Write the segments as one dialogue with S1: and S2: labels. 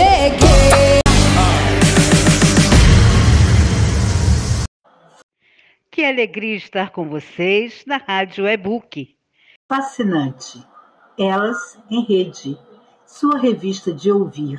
S1: cheguei.
S2: Que alegria estar com vocês na Rádio E-Book.
S3: Fascinante. Elas em Rede, sua revista de ouvir.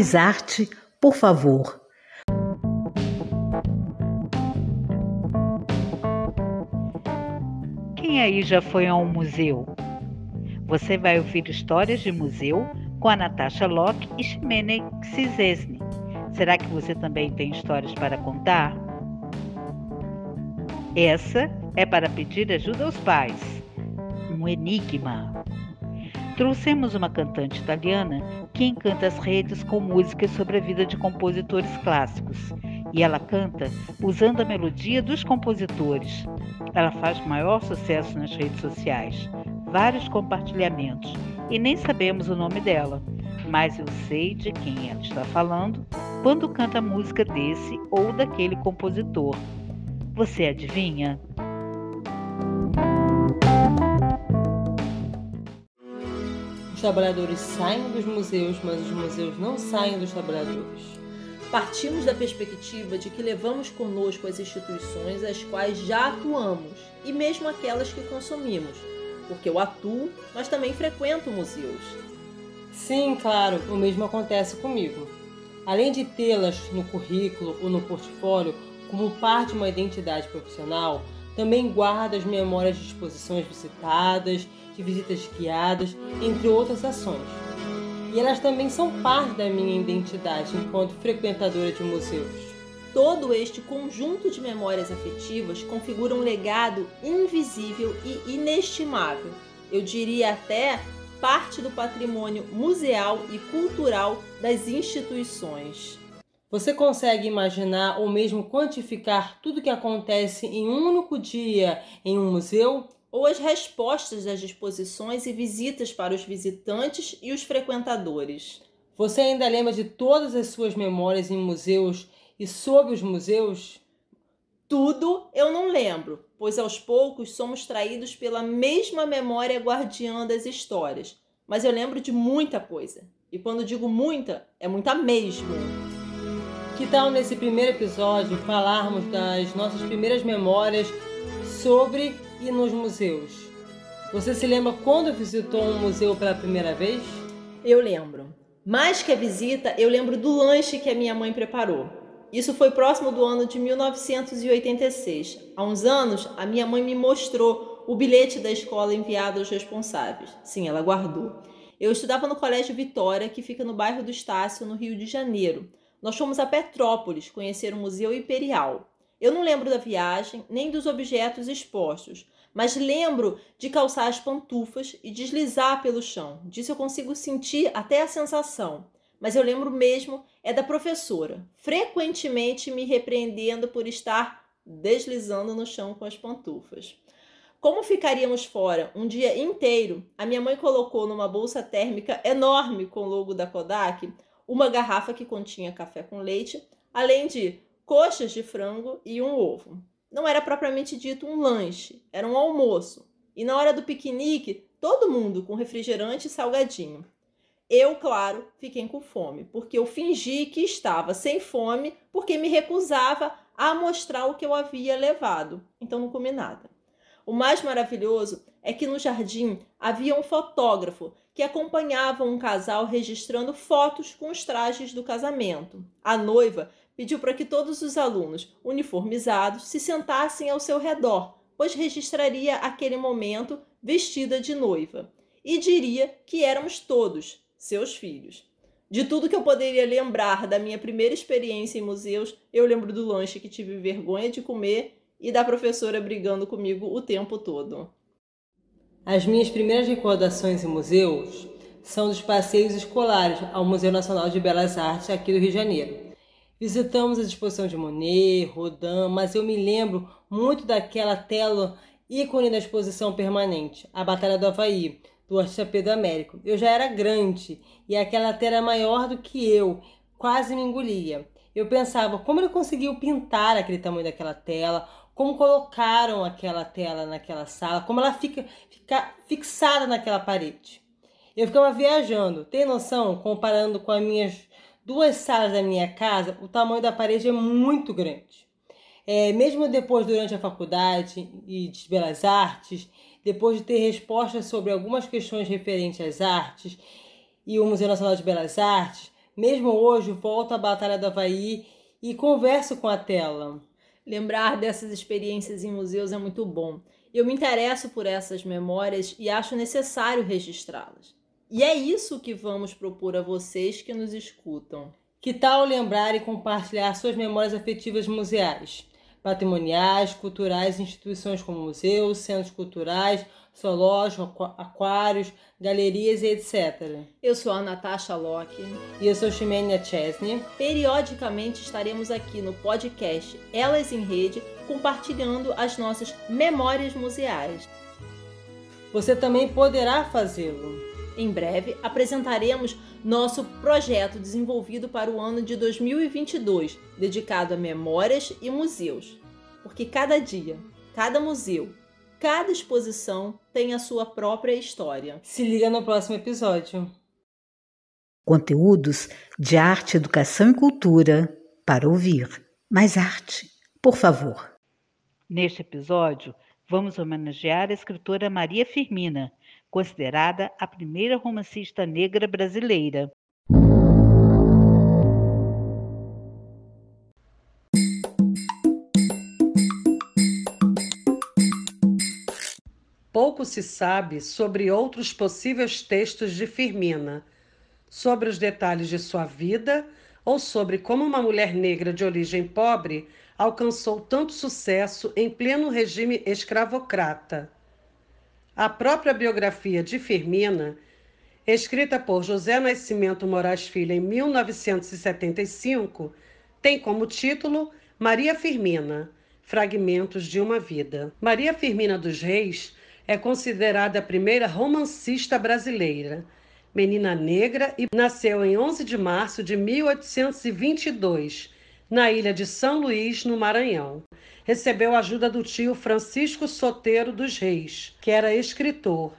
S3: Mais arte, por favor.
S2: Quem aí já foi a um museu? Você vai ouvir histórias de museu com a Natasha Locke e Ximene Czesny. Será que você também tem histórias para contar? Essa é para pedir ajuda aos pais. Um enigma. Trouxemos uma cantante italiana que encanta as redes com músicas sobre a vida de compositores clássicos. E ela canta usando a melodia dos compositores. Ela faz maior sucesso nas redes sociais, vários compartilhamentos, e nem sabemos o nome dela, mas eu sei de quem ela está falando quando canta música desse ou daquele compositor. Você adivinha?
S4: Os trabalhadores saem dos museus, mas os museus não saem dos trabalhadores.
S5: Partimos da perspectiva de que levamos conosco as instituições às quais já atuamos e mesmo aquelas que consumimos, porque eu atuo, mas também frequento museus.
S4: Sim, claro, o mesmo acontece comigo. Além de tê-las no currículo ou no portfólio como parte de uma identidade profissional, também guardo as memórias de exposições visitadas de visitas guiadas, entre outras ações. E elas também são parte da minha identidade enquanto frequentadora de museus.
S5: Todo este conjunto de memórias afetivas configura um legado invisível e inestimável. Eu diria até parte do patrimônio museal e cultural das instituições.
S4: Você consegue imaginar ou mesmo quantificar tudo que acontece em um único dia em um museu?
S5: Ou as respostas das exposições e visitas para os visitantes e os frequentadores.
S4: Você ainda lembra de todas as suas memórias em museus e sobre os museus?
S5: Tudo eu não lembro, pois aos poucos somos traídos pela mesma memória guardiã das histórias. Mas eu lembro de muita coisa. E quando digo muita, é muita mesmo.
S4: Que tal nesse primeiro episódio falarmos das nossas primeiras memórias sobre e nos museus. Você se lembra quando visitou um museu pela primeira vez?
S5: Eu lembro. Mais que a visita, eu lembro do lanche que a minha mãe preparou. Isso foi próximo do ano de 1986. Há uns anos, a minha mãe me mostrou o bilhete da escola enviado aos responsáveis. Sim, ela guardou. Eu estudava no Colégio Vitória, que fica no bairro do Estácio, no Rio de Janeiro. Nós fomos a Petrópolis conhecer o Museu Imperial. Eu não lembro da viagem nem dos objetos expostos, mas lembro de calçar as pantufas e deslizar pelo chão. Disso eu consigo sentir até a sensação. Mas eu lembro mesmo é da professora, frequentemente me repreendendo por estar deslizando no chão com as pantufas. Como ficaríamos fora um dia inteiro, a minha mãe colocou numa bolsa térmica enorme com o logo da Kodak uma garrafa que continha café com leite, além de coxas de frango e um ovo. Não era propriamente dito um lanche, era um almoço. E na hora do piquenique, todo mundo com refrigerante e salgadinho. Eu, claro, fiquei com fome, porque eu fingi que estava sem fome, porque me recusava a mostrar o que eu havia levado. Então não comi nada. O mais maravilhoso é que no jardim havia um fotógrafo que acompanhava um casal registrando fotos com os trajes do casamento. A noiva pediu para que todos os alunos uniformizados se sentassem ao seu redor, pois registraria aquele momento vestida de noiva e diria que éramos todos seus filhos. De tudo que eu poderia lembrar da minha primeira experiência em museus, eu lembro do lanche que tive vergonha de comer e da professora brigando comigo o tempo todo.
S4: As minhas primeiras recordações em museus são dos passeios escolares ao Museu Nacional de Belas Artes aqui do Rio de Janeiro. Visitamos a exposição de Monet, Rodin, mas eu me lembro muito daquela tela ícone da exposição permanente, a Batalha do Havaí, do artista Pedro Américo. Eu já era grande e aquela tela era maior do que eu, quase me engolia. Eu pensava como ele conseguiu pintar aquele tamanho daquela tela, como colocaram aquela tela naquela sala, como ela fica, fica fixada naquela parede. Eu ficava viajando. Tem noção? Comparando com as minhas duas salas da minha casa, o tamanho da parede é muito grande. É, mesmo depois, durante a faculdade e de belas artes, depois de ter respostas sobre algumas questões referentes às artes e o Museu Nacional de Belas Artes, mesmo hoje volto à Batalha do Havaí e converso com a tela.
S5: Lembrar dessas experiências em museus é muito bom. Eu me interesso por essas memórias e acho necessário registrá-las. E é isso que vamos propor a vocês que nos escutam.
S4: Que tal lembrar e compartilhar suas memórias afetivas museais? patrimoniais, culturais, instituições como museus, centros culturais, zoológicos, aquários, galerias e etc.
S5: Eu sou a Natasha Locke.
S4: E eu sou Ximenia Chesney.
S5: Periodicamente estaremos aqui no podcast Elas em Rede, compartilhando as nossas memórias museais.
S4: Você também poderá fazê-lo.
S5: Em breve apresentaremos nosso projeto desenvolvido para o ano de 2022, dedicado a memórias e museus. Porque cada dia, cada museu, cada exposição tem a sua própria história.
S4: Se liga no próximo episódio.
S3: Conteúdos de arte, educação e cultura para ouvir. Mais arte, por favor.
S2: Neste episódio, vamos homenagear a escritora Maria Firmina, considerada a primeira romancista negra brasileira.
S1: Pouco se sabe sobre outros possíveis textos de Firmina, sobre os detalhes de sua vida ou sobre como uma mulher negra de origem pobre alcançou tanto sucesso em pleno regime escravocrata. A própria biografia de Firmina, escrita por José Nascimento Moraes Filho em 1975, tem como título Maria Firmina, Fragmentos de uma Vida. Maria Firmina dos Reis é considerada a primeira romancista brasileira. Menina negra e nasceu em 11 de março de 1822, na ilha de São Luís, no Maranhão recebeu ajuda do tio Francisco Soteiro dos Reis, que era escritor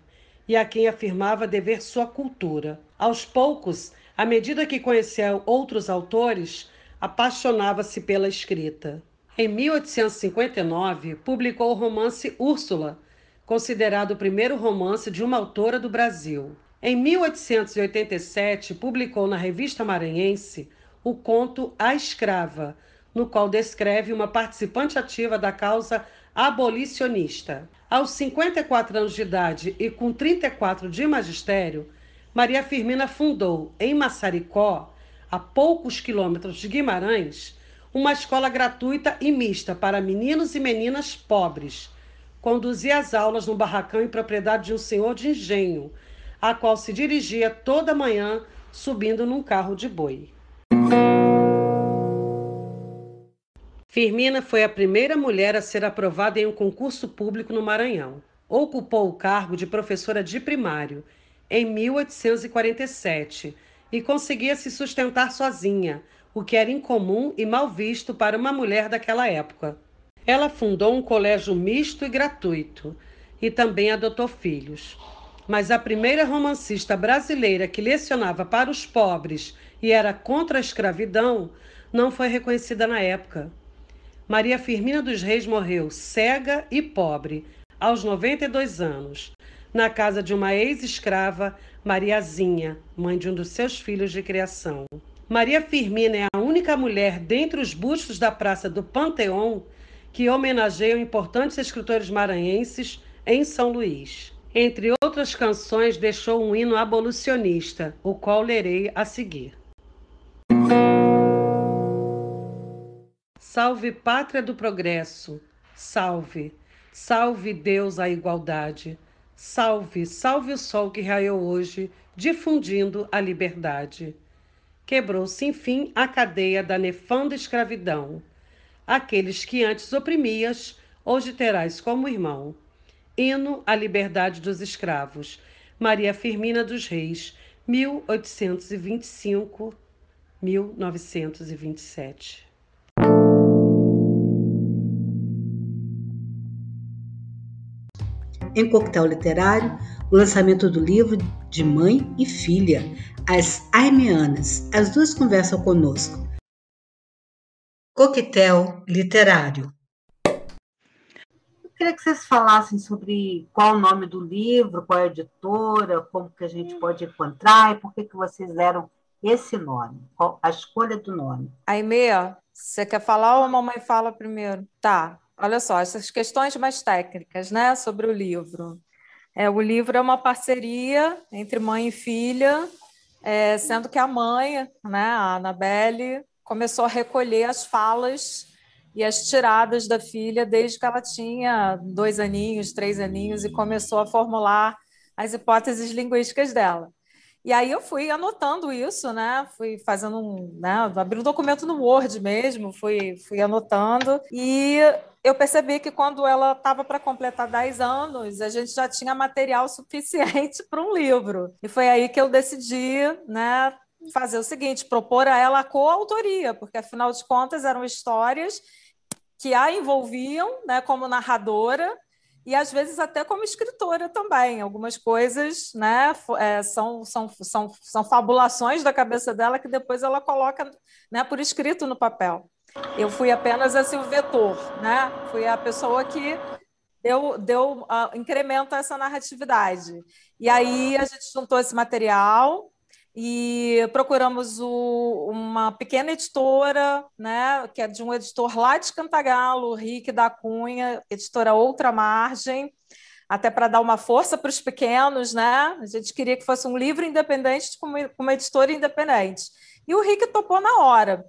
S1: e a quem afirmava dever sua cultura. Aos poucos, à medida que conhecia outros autores, apaixonava-se pela escrita. Em 1859, publicou o romance Úrsula, considerado o primeiro romance de uma autora do Brasil. Em 1887, publicou na Revista Maranhense o conto A Escrava, no qual descreve uma participante ativa da causa abolicionista. Aos 54 anos de idade e com 34 de magistério, Maria Firmina fundou, em Massaricó, a poucos quilômetros de Guimarães, uma escola gratuita e mista para meninos e meninas pobres. Conduzia as aulas no barracão em propriedade de um senhor de engenho, a qual se dirigia toda manhã subindo num carro de boi. Firmina foi a primeira mulher a ser aprovada em um concurso público no Maranhão. Ocupou o cargo de professora de primário em 1847 e conseguia se sustentar sozinha, o que era incomum e mal visto para uma mulher daquela época. Ela fundou um colégio misto e gratuito e também adotou filhos. Mas a primeira romancista brasileira que lecionava para os pobres e era contra a escravidão não foi reconhecida na época. Maria Firmina dos Reis morreu cega e pobre, aos 92 anos, na casa de uma ex-escrava, Mariazinha, mãe de um dos seus filhos de criação. Maria Firmina é a única mulher dentre os bustos da Praça do Panteão que homenageiam importantes escritores maranhenses em São Luís. Entre outras canções, deixou um hino abolicionista, o qual lerei a seguir. Salve pátria do progresso, salve, salve Deus a igualdade, Salve, salve o sol que raiou hoje, difundindo a liberdade. Quebrou-se, enfim, a cadeia da nefanda escravidão. Aqueles que antes oprimias, hoje terás como irmão. Hino à liberdade dos escravos. Maria Firmina dos Reis, 1825-1927.
S3: Em Coquetel Literário, o lançamento do livro de mãe e filha, As Aimeanas. As duas conversam conosco. Coquetel Literário.
S6: Eu queria que vocês falassem sobre qual o nome do livro, qual é a editora, como que a gente pode encontrar e por que, que vocês deram esse nome, qual, a escolha do nome.
S7: Aimee, você quer falar ou a mamãe fala primeiro? Tá, olha só, essas questões mais técnicas, né, sobre o livro. É, o livro é uma parceria entre mãe e filha, é, sendo que a mãe, né, a Anabelle, começou a recolher as falas e as tiradas da filha desde que ela tinha dois aninhos, três aninhos, e começou a formular as hipóteses linguísticas dela. E aí eu fui anotando isso, né? Fui fazendo um, né? Abri um documento no Word mesmo, fui, fui anotando. E eu percebi que quando ela estava para completar 10 anos, a gente já tinha material suficiente para um livro. E foi aí que eu decidi, né? Fazer o seguinte, propor a ela a coautoria, porque afinal de contas eram histórias que a envolviam, né, como narradora, e às vezes até como escritora também. Algumas coisas né, é, são, são, são, são fabulações da cabeça dela que depois ela coloca né, por escrito no papel. Eu fui apenas assim, o vetor, né? fui a pessoa que deu, deu uh, incremento a essa narratividade. E aí a gente juntou esse material, e procuramos o, uma pequena editora, né, que é de um editor lá de Cantagalo, Rick da Cunha, editora Outra Margem, até para dar uma força para os pequenos, né? A gente queria que fosse um livro independente com uma, uma editora independente. E o Rick topou na hora.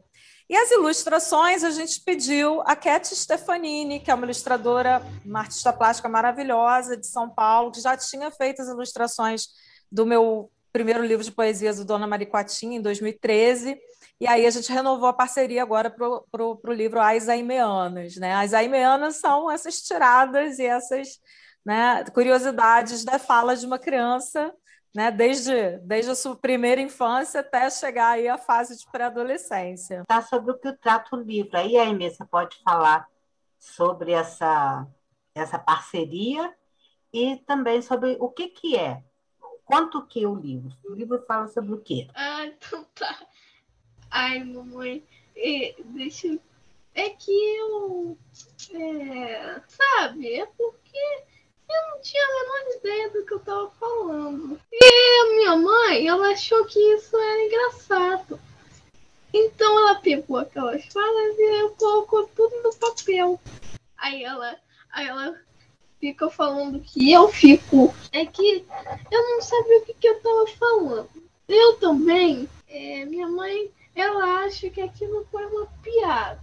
S7: E as ilustrações a gente pediu a Cat Stefanini, que é uma ilustradora, uma artista plástica maravilhosa de São Paulo, que já tinha feito as ilustrações do meu primeiro livro de poesias do Dona Mariquatinha, em 2013, e aí a gente renovou a parceria agora para o livro As Aimeanas. Né? As Aimeanas são essas tiradas e essas né, curiosidades da fala de uma criança, né, desde, desde a sua primeira infância até chegar aí à fase de pré-adolescência.
S6: Tá sobre o que trata o livro. Aí, Aimee, você pode falar sobre essa, essa parceria e também sobre o que, que é Quanto que o livro? O livro fala sobre o quê?
S8: Ah, então tá. Ai, mamãe, deixa eu... É que eu... É, sabe, é porque eu não tinha a menor ideia do que eu tava falando. E a minha mãe, ela achou que isso era engraçado. Então ela pegou aquelas falas e colocou tudo no papel. Aí ela, aí ela fica falando que eu fico. É que eu não sabia o que, que eu tava falando. Eu também, é, minha mãe, ela acha que aquilo foi uma piada.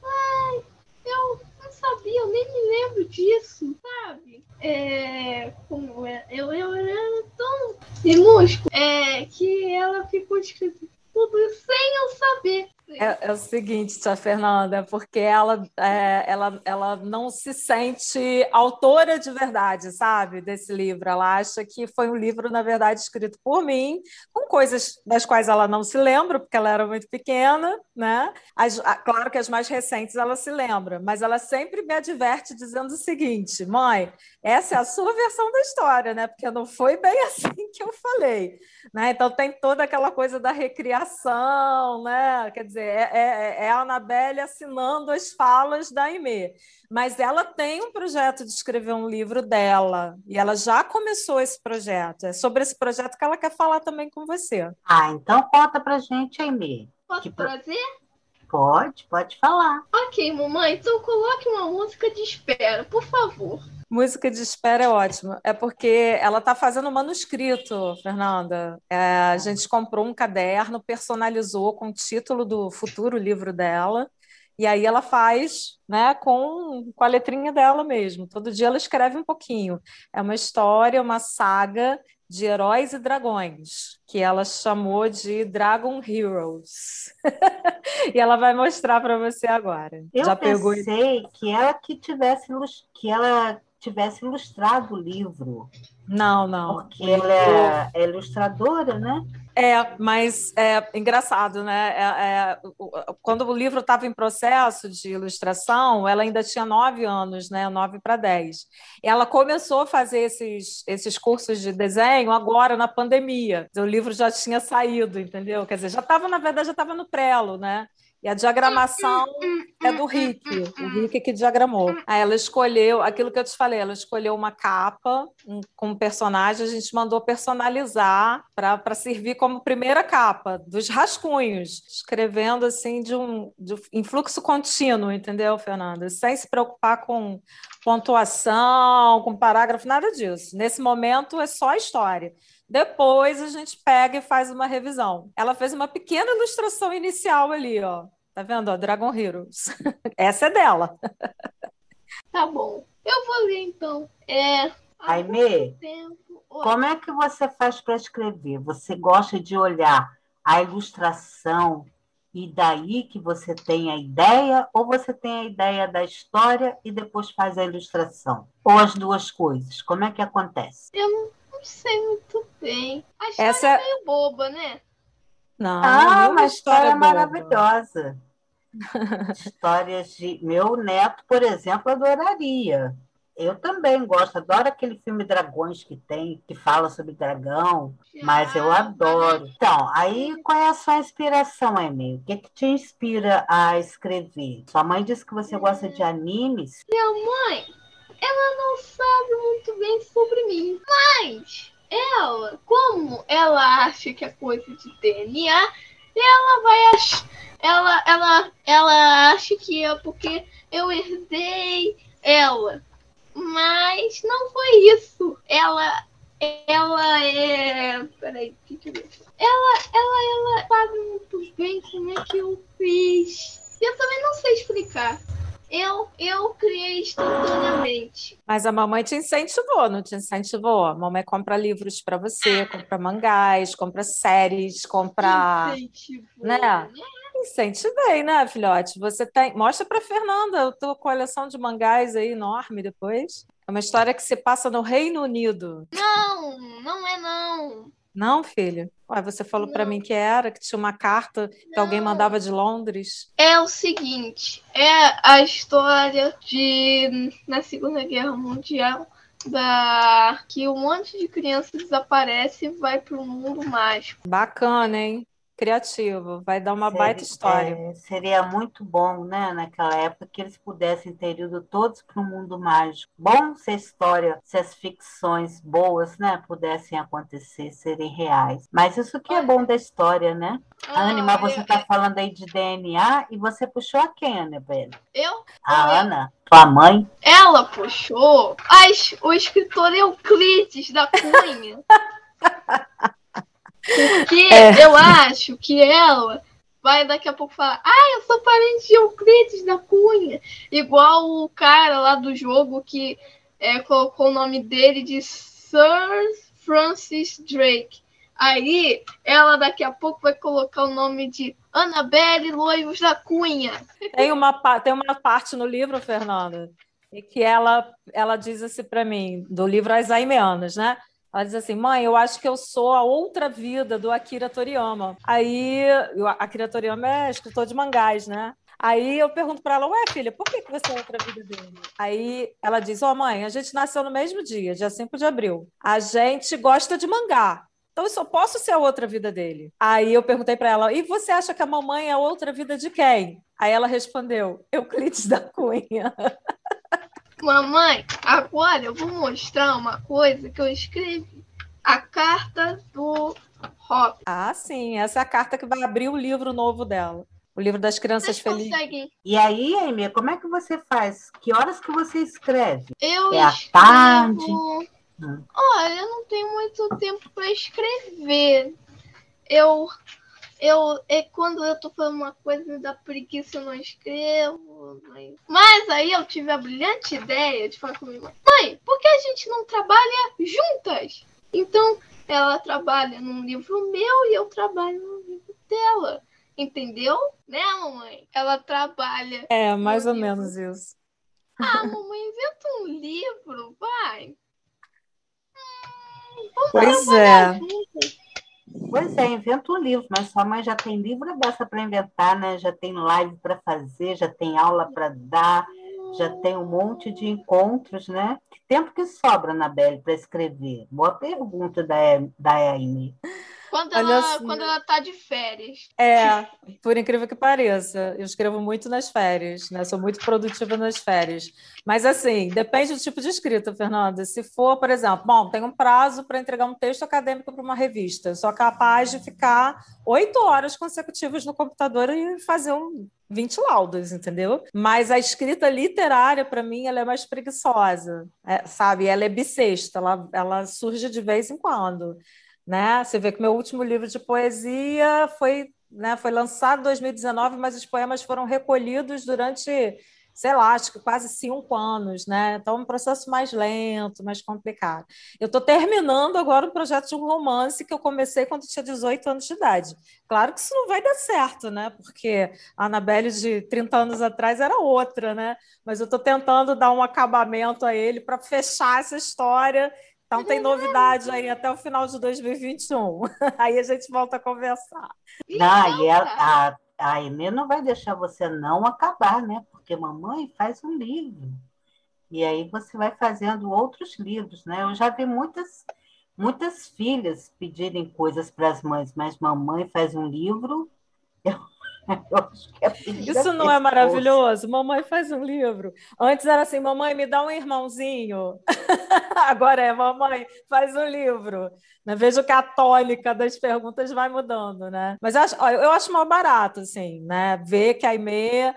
S8: Ai, eu não sabia, eu nem me lembro disso, sabe? É, como é, eu, eu era tão minúsculo é, que ela ficou escrito tudo sem eu saber.
S7: É, é, o seguinte, tia Fernanda, porque ela, é, ela, ela não se sente autora de verdade, sabe, desse livro. Ela acha que foi um livro, na verdade, escrito por mim, com coisas das quais ela não se lembra, porque ela era muito pequena, né? As, a, claro que as mais recentes ela se lembra, mas ela sempre me adverte dizendo o seguinte: mãe, essa é a sua versão da história, né? Porque não foi bem assim que eu falei, né? Então tem toda aquela coisa da recriação, né? Quer dizer, é, é, é a Anabelle assinando as falas da Aimee. Mas ela tem um projeto de escrever um livro dela, e ela já começou esse projeto. É sobre esse projeto que ela quer falar também com você.
S6: Ah, então conta pra gente, Aimee.
S8: Posso que... trazer?
S6: Pode, pode falar.
S8: Ok, mamãe, então coloque uma música de espera, por favor.
S7: Música de espera é ótimo. É porque ela está fazendo manuscrito, Fernanda. É, a gente comprou um caderno, personalizou com o título do futuro livro dela. E aí ela faz, né, com, com a letrinha dela mesmo. Todo dia ela escreve um pouquinho. É uma história, uma saga de heróis e dragões, que ela chamou de Dragon Heroes. e ela vai mostrar para você agora.
S6: Eu Já pensei pegou... que ela que tivesse que ela tivesse ilustrado o livro.
S7: Não, não.
S6: Porque ela é, é ilustradora, né?
S7: É, mas é engraçado, né? É, é, quando o livro estava em processo de ilustração, ela ainda tinha nove anos, né? Nove para dez. Ela começou a fazer esses, esses cursos de desenho agora na pandemia. O livro já tinha saído, entendeu? Quer dizer, já estava, na verdade, já estava no prelo, né? E a diagramação é do Rick, o Rick que diagramou. Aí ela escolheu, aquilo que eu te falei, ela escolheu uma capa um, com um personagem, a gente mandou personalizar para servir como primeira capa, dos rascunhos, escrevendo assim de um de, em fluxo contínuo, entendeu, Fernanda? Sem se preocupar com pontuação, com parágrafo, nada disso. Nesse momento é só a história. Depois a gente pega e faz uma revisão. Ela fez uma pequena ilustração inicial ali, ó. Tá vendo? Ó, Dragon Heroes. Essa é dela.
S8: Tá bom. Eu vou ler então. É.
S6: Aimee, como é que você faz para escrever? Você gosta de olhar a ilustração e daí que você tem a ideia, ou você tem a ideia da história e depois faz a ilustração? Ou as duas coisas? Como é que acontece?
S8: Eu não não sei muito bem. A história Essa... é meio boba, né?
S6: Não, ah, uma história, história maravilhosa. Histórias de. Meu neto, por exemplo, adoraria. Eu também gosto, adoro aquele filme Dragões que tem, que fala sobre dragão, mas eu adoro. Então, aí qual é a sua inspiração, Emily? O que, que te inspira a escrever? Sua mãe disse que você gosta de animes?
S8: Minha mãe ela não sabe muito bem sobre mim. Mas ela, como ela acha que é coisa de DNA, ela vai achar. Ela, ela, ela acha que é porque eu herdei ela. Mas não foi isso. Ela. Ela é. Peraí, que eu ver? Ela, ela, ela sabe muito bem como é que eu fiz. Eu também não sei explicar. Eu, eu criei instantaneamente.
S7: Mas a mamãe te incentivou, não te incentivou? A mamãe compra livros para você, compra mangás, compra séries, compra. Incentivou, né? né? Incentivei, né, filhote? Você tem. Mostra para Fernanda a tua coleção de mangás aí enorme depois. É uma história que se passa no Reino Unido.
S8: Não, não é não.
S7: Não, filho? Ué, você falou para mim que era, que tinha uma carta que Não. alguém mandava de Londres.
S8: É o seguinte, é a história de na Segunda Guerra Mundial da que um monte de crianças desaparece e vai para o mundo mágico.
S7: Bacana, hein? Criativo, vai dar uma seria, baita história.
S6: É, seria muito bom, né, naquela época, que eles pudessem ter ido todos para o mundo mágico. Bom se a história, se as ficções boas, né, pudessem acontecer, serem reais. Mas isso que é bom da história, né? Ah, Anima, você está falando aí de DNA e você puxou a quem, Annabelle?
S8: Eu?
S6: A Ana, tua mãe?
S8: Ela puxou as, o escritor Euclides da Cunha. Porque é. eu acho que ela vai daqui a pouco falar: Ah, eu sou parente de Euclides da Cunha. Igual o cara lá do jogo que é, colocou o nome dele de Sir Francis Drake. Aí ela daqui a pouco vai colocar o nome de Annabelle Loivos da Cunha.
S7: Tem uma, tem uma parte no livro, Fernanda, e que ela, ela diz assim para mim, do livro As Aimeanas, né? Ela diz assim: mãe, eu acho que eu sou a outra vida do Akira Toriyama. Aí, o Akira Toriyama é escritor de mangás, né? Aí eu pergunto para ela, ué, filha, por que, você é outra vida dele? Aí ela diz, ó, oh, mãe, a gente nasceu no mesmo dia, dia 5 de abril. A gente gosta de mangá. Então eu só posso ser a outra vida dele. Aí eu perguntei para ela, e você acha que a mamãe é a outra vida de quem? Aí ela respondeu, Euclides da Cunha.
S8: Mamãe, agora eu vou mostrar uma coisa que eu escrevi. A carta do Rob.
S7: Ah, sim. Essa é a carta que vai abrir o livro novo dela. O livro das crianças felizes. Conseguem.
S6: E aí, Amy, como é que você faz? Que horas que você escreve?
S8: Eu
S6: é
S8: escrevo... à tarde? Olha, eu não tenho muito tempo para escrever. Eu eu é quando eu tô fazendo uma coisa me dá preguiça, eu não escrevo. Mas... mas aí eu tive a brilhante ideia de falar com minha mãe: Mãe, por que a gente não trabalha juntas? Então ela trabalha num livro meu e eu trabalho no livro dela. Entendeu? Né, mamãe? Ela trabalha.
S7: É, mais ou livro. menos isso.
S8: Ah, mamãe, inventa um livro, vai.
S7: Hum, pois é.
S6: Juntas. Pois é, inventa um livro, mas sua mãe já tem livro dessa para inventar, né? Já tem live para fazer, já tem aula para dar, já tem um monte de encontros, né? Que tempo que sobra, Anabelle, para escrever? Boa pergunta da, da.
S8: Quando ela, assim, quando ela tá de férias.
S7: É, por incrível que pareça. Eu escrevo muito nas férias, né? Sou muito produtiva nas férias. Mas, assim, depende do tipo de escrita, Fernanda. Se for, por exemplo, bom, tem um prazo para entregar um texto acadêmico para uma revista. Eu sou capaz de ficar oito horas consecutivas no computador e fazer um 20 laudos, entendeu? Mas a escrita literária, para mim, ela é mais preguiçosa, é, sabe? Ela é bissexta, ela, ela surge de vez em quando né? Você vê que meu último livro de poesia foi, né, foi lançado em 2019, mas os poemas foram recolhidos durante, sei lá, acho que quase cinco anos, né? Então, é um processo mais lento, mais complicado. Eu estou terminando agora um projeto de um romance que eu comecei quando tinha 18 anos de idade. Claro que isso não vai dar certo, né? Porque a Anabelle de 30 anos atrás era outra, né? Mas eu estou tentando dar um acabamento a ele para fechar essa história então tem novidade aí até o final de 2021. Aí a gente volta a conversar.
S6: Não, e a, a, a Emê não vai deixar você não acabar, né? Porque mamãe faz um livro. E aí você vai fazendo outros livros, né? Eu já vi muitas, muitas filhas pedirem coisas para as mães, mas mamãe faz um livro. Eu
S7: Isso não é maravilhoso? Mamãe faz um livro. Antes era assim, mamãe, me dá um irmãozinho. Agora é, mamãe, faz um livro. Né? Vejo que a tônica das perguntas vai mudando, né? Mas eu acho, eu acho mal barato, assim, né? Ver que a Aimee é,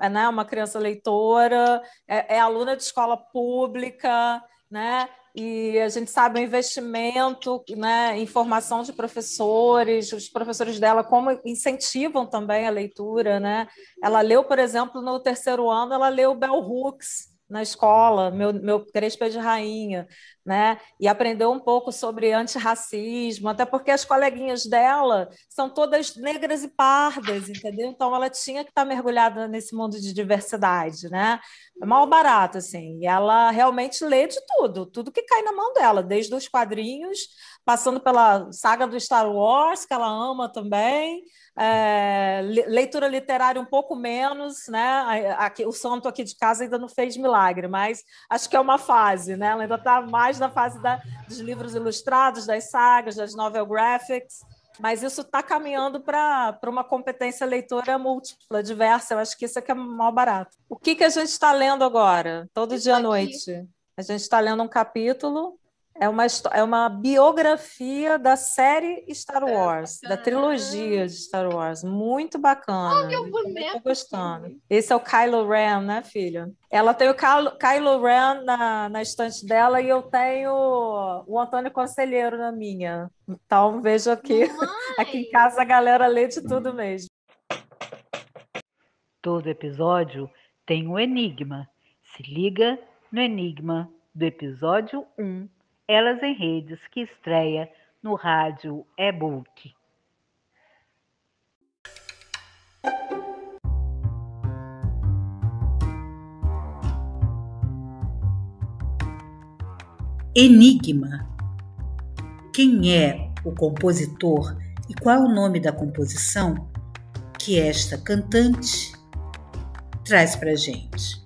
S7: é né, uma criança leitora, é, é aluna de escola pública, né? E a gente sabe o investimento né, em formação de professores, os professores dela como incentivam também a leitura. Né? Ela leu, por exemplo, no terceiro ano, ela leu Bell Hooks, na escola, meu, meu Crespa de Rainha, né? E aprendeu um pouco sobre antirracismo, até porque as coleguinhas dela são todas negras e pardas, entendeu? Então ela tinha que estar mergulhada nesse mundo de diversidade, né? É mal barato, assim. E ela realmente lê de tudo, tudo que cai na mão dela, desde os quadrinhos, passando pela saga do Star Wars, que ela ama também, é, leitura literária um pouco menos, né? Aqui, o santo aqui de casa ainda não fez milagre, mas acho que é uma fase, né? Ela ainda está mais na fase da, dos livros ilustrados, das sagas, das novel graphics, mas isso está caminhando para uma competência leitora múltipla, diversa. Eu acho que isso é que é mal barato. O que, que a gente está lendo agora, todo isso dia à noite? A gente está lendo um capítulo é uma, é uma biografia da série Star é, Wars, é, da trilogia de Star Wars. Muito bacana.
S8: Oh, meu boneco.
S7: gostando. Esse é o Kylo Ren, né, filha? Ela tem o Kylo, Kylo Ren na, na estante dela e eu tenho o Antônio Conselheiro na minha. Então, vejo aqui. Aqui em casa a galera lê de tudo mesmo.
S2: Todo episódio tem um enigma. Se liga no enigma do episódio 1 elas em Redes, que estreia no rádio e-book.
S3: Enigma. Quem é o compositor e qual o nome da composição que esta cantante traz para gente?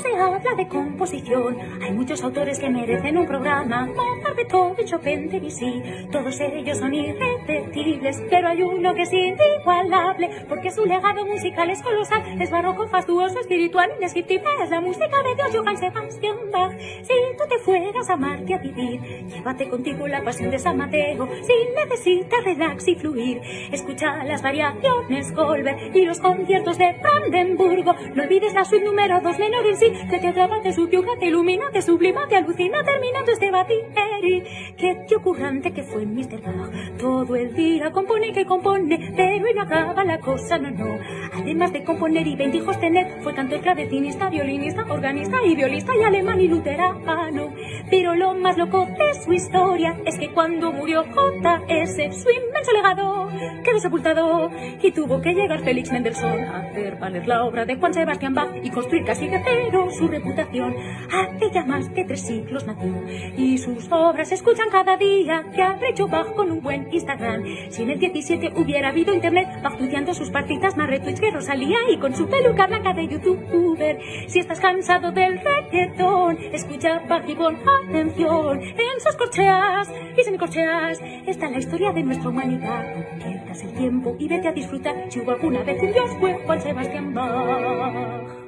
S9: Se habla de composición, hay muchos autores que merecen un programa. Mozart, Beethoven, Chopin, Debussy, todos ellos son irrepetibles, pero hay uno que es inigualable, porque su legado musical es colosal, es barroco, fastuoso, espiritual, indescriptible, es la música de Dios, Johann Sebastian Bach. Si tú te fueras a Marte a vivir, llévate contigo la pasión de San Mateo, si necesitas relax y fluir, escucha las variaciones Goldberg y los conciertos de Brandenburgo, no olvides la suite número dos menor en sí, que te atrapa te subyuga, te ilumina, te sublima, te alucina, terminando este batieri. Qué tío currante que fue Mr. Bach. Todo el día compone que compone, pero y no acaba la cosa, no, no. Además de componer y hijos tener, fue cantor, clavecinista, violinista, organista y violista y alemán y luterano. Pero lo más loco de su historia es que cuando murió J.S., su inmenso legado quedó sepultado y tuvo que llegar Félix Mendelssohn a hacer valer la obra de Juan Sebastián Bach y construir casi de cero su reputación. Hace ya más de tres siglos nació y sus obras se escuchan cada día que ha hecho Bach con un buen Instagram. Si en el 17 hubiera habido internet, Bach sus partitas, más retweets que Rosalía y con su peluca blanca de youtuber. Si estás cansado del reggaetón, escucha Bach y pon atención en sus corcheas y semicorcheas está la historia de nuestra humanidad. Pierdas el tiempo y vete a disfrutar si hubo alguna vez un Dios fue Juan Sebastián Bach.